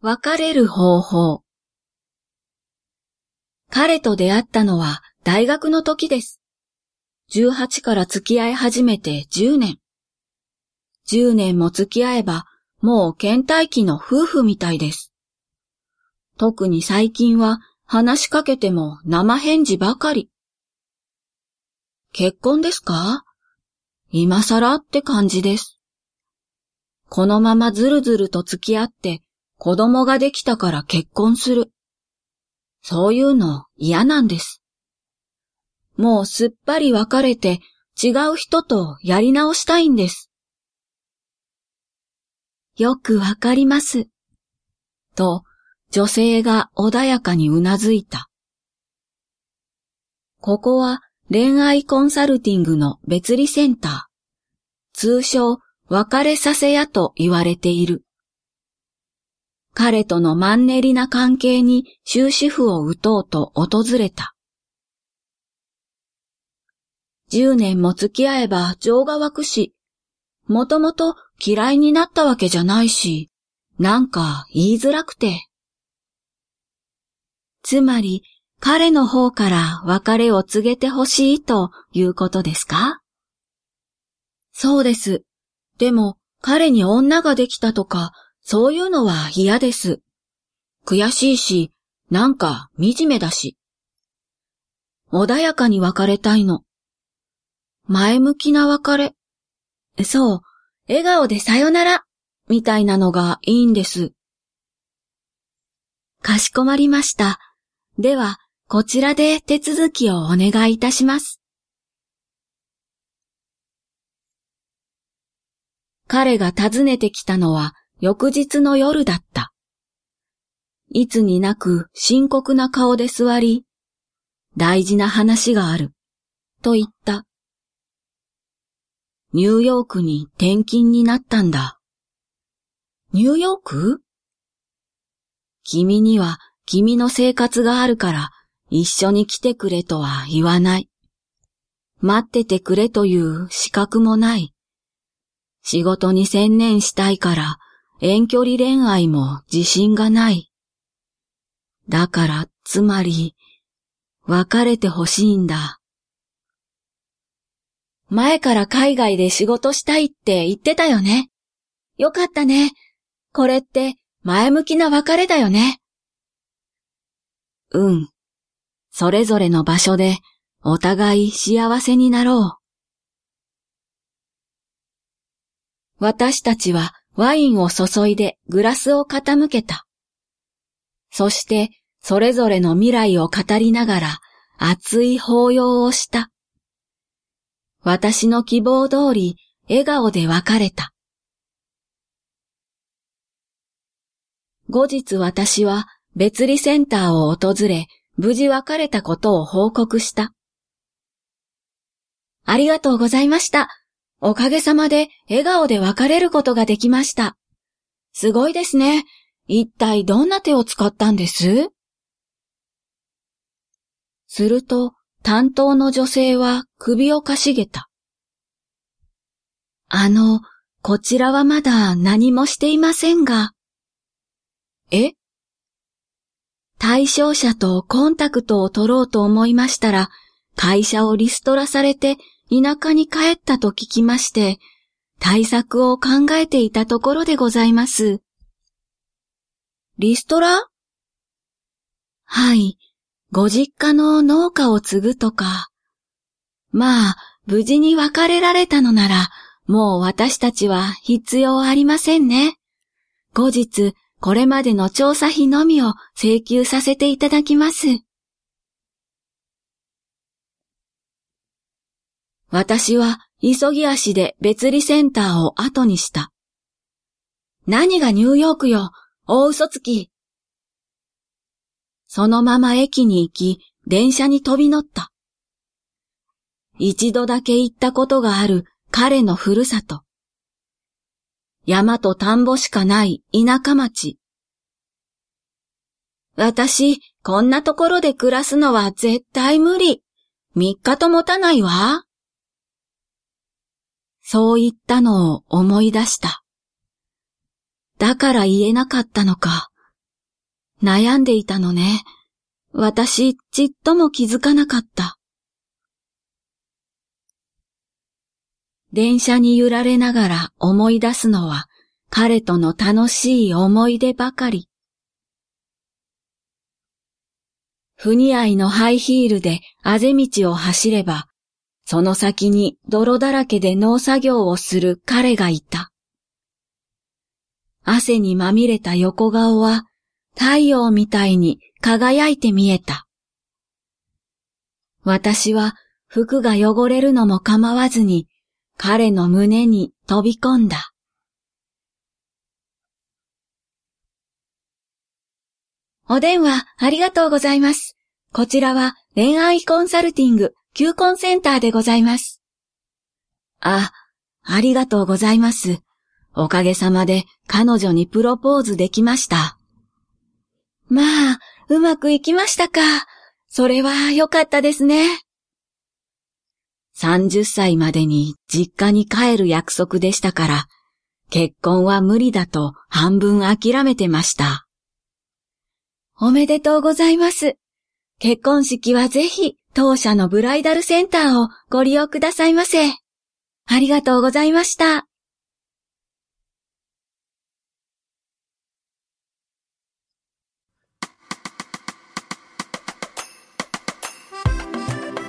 別れる方法。彼と出会ったのは大学の時です。18から付き合い始めて10年。10年も付き合えばもう倦怠期の夫婦みたいです。特に最近は話しかけても生返事ばかり。結婚ですか？今更って感じです。このままずるずると付き合って子供ができたから結婚する。そういうの嫌なんです。もうすっぱり別れて違う人とやり直したいんです。よくわかります。と、女性が穏やかにうなずいた。ここは恋愛コンサルティングの別離センター。通称、別れさせ屋と言われている。彼とのマンネリな関係に終止符を打とうと訪れた。十年も付き合えば情が湧くし、もともと嫌いになったわけじゃないし、なんか言いづらくて。つまり、彼の方から別れを告げてほしいということですか？そうです。でも、彼に女ができたとか、そういうのは嫌です。悔しいし、なんか惨めだし。穏やかに別れたいの。前向きな別れ。そう、笑顔でさよなら、みたいなのがいいんです。かしこまりました。では、こちらで手続きをお願いいたします。彼が訪ねてきたのは翌日の夜だった。いつになく深刻な顔で座り、大事な話がある、と言った。ニューヨークに転勤になったんだ。ニューヨーク？君には君の生活があるから一緒に来てくれとは言わない。待っててくれという資格もない。仕事に専念したいから遠距離恋愛も自信がない。だから、つまり、別れてほしいんだ。前から海外で仕事したいって言ってたよね。よかったね。これって前向きな別れだよね。うん。それぞれの場所でお互い幸せになろう。私たちはワインを注いでグラスを傾けた。そしてそれぞれの未来を語りながら熱い抱擁をした。私の希望通り笑顔で別れた。後日私は別離センターを訪れ、無事別れたことを報告した。ありがとうございました。おかげさまで笑顔で別れることができました。すごいですね。一体どんな手を使ったんです？すると担当の女性は首をかしげた。あの、こちらはまだ何もしていませんが。え？対象者とコンタクトを取ろうと思いましたら、会社をリストラされて田舎に帰ったと聞きまして、対策を考えていたところでございます。リストラ？はい。ご実家の農家を継ぐとか。まあ、無事に別れられたのなら、もう私たちは必要ありませんね。後日、これまでの調査費のみを請求させていただきます。私は急ぎ足で別離センターを後にした。何がニューヨークよ、大嘘つき。そのまま駅に行き、電車に飛び乗った。一度だけ行ったことがある彼のふるさと。山と田んぼしかない田舎町。私、こんなところで暮らすのは絶対無理。三日と持たないわ。そう言ったのを思い出した。だから言えなかったのか、悩んでいたのね。私、ちっとも気づかなかった。電車に揺られながら思い出すのは彼との楽しい思い出ばかり。不似合いのハイヒールであぜ道を走れば、その先に泥だらけで農作業をする彼がいた。汗にまみれた横顔は太陽みたいに輝いて見えた。私は服が汚れるのも構わずに彼の胸に飛び込んだ。お電話ありがとうございます。こちらは恋愛コンサルティング、求婚センターでございます。あ、ありがとうございます。おかげさまで彼女にプロポーズできました。まあ、うまくいきましたか。それは良かったですね。30歳までに実家に帰る約束でしたから、結婚は無理だと半分諦めてました。おめでとうございます。結婚式はぜひ当社のブライダルセンターをご利用くださいませ。ありがとうございました。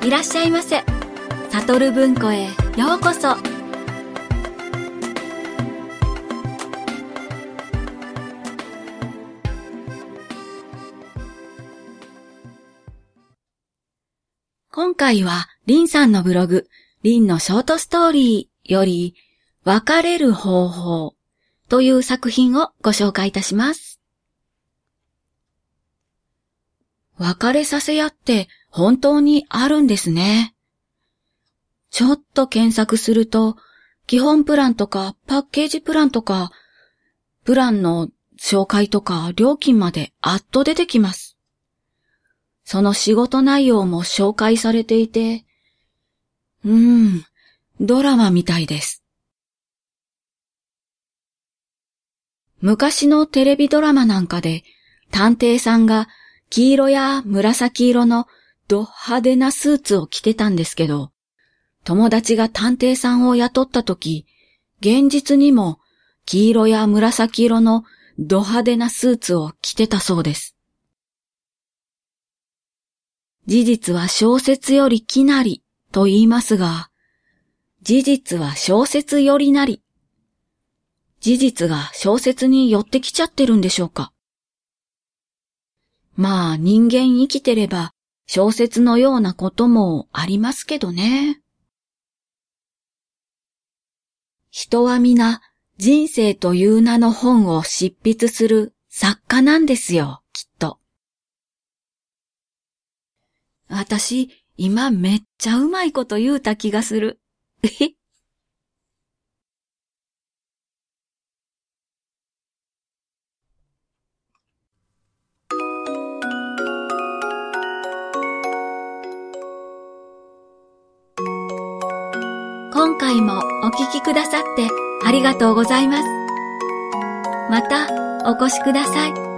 いらっしゃいませ。サトル文庫へようこそ。今回は、リンさんのブログ、リンのショートストーリーより、別れる方法という作品をご紹介いたします。別れさせ屋って本当にあるんですね。ちょっと検索すると、基本プランとかパッケージプランとか、プランの紹介とか料金まであっと出てきます。その仕事内容も紹介されていて、うーん、ドラマみたいです。昔のテレビドラマなんかで探偵さんが黄色や紫色のド派手なスーツを着てたんですけど、友達が探偵さんを雇った時、現実にも黄色や紫色のド派手なスーツを着てたそうです。事実は小説よりきなりと言いますが、事実は小説よりなり。事実が小説に寄ってきちゃってるんでしょうか。まあ人間生きてれば小説のようなこともありますけどね。人は皆人生という名の本を執筆する作家なんですよ。私、今めっちゃうまいこと言うた気がする。え？今回もお聞きくださってありがとうございます。またお越しください。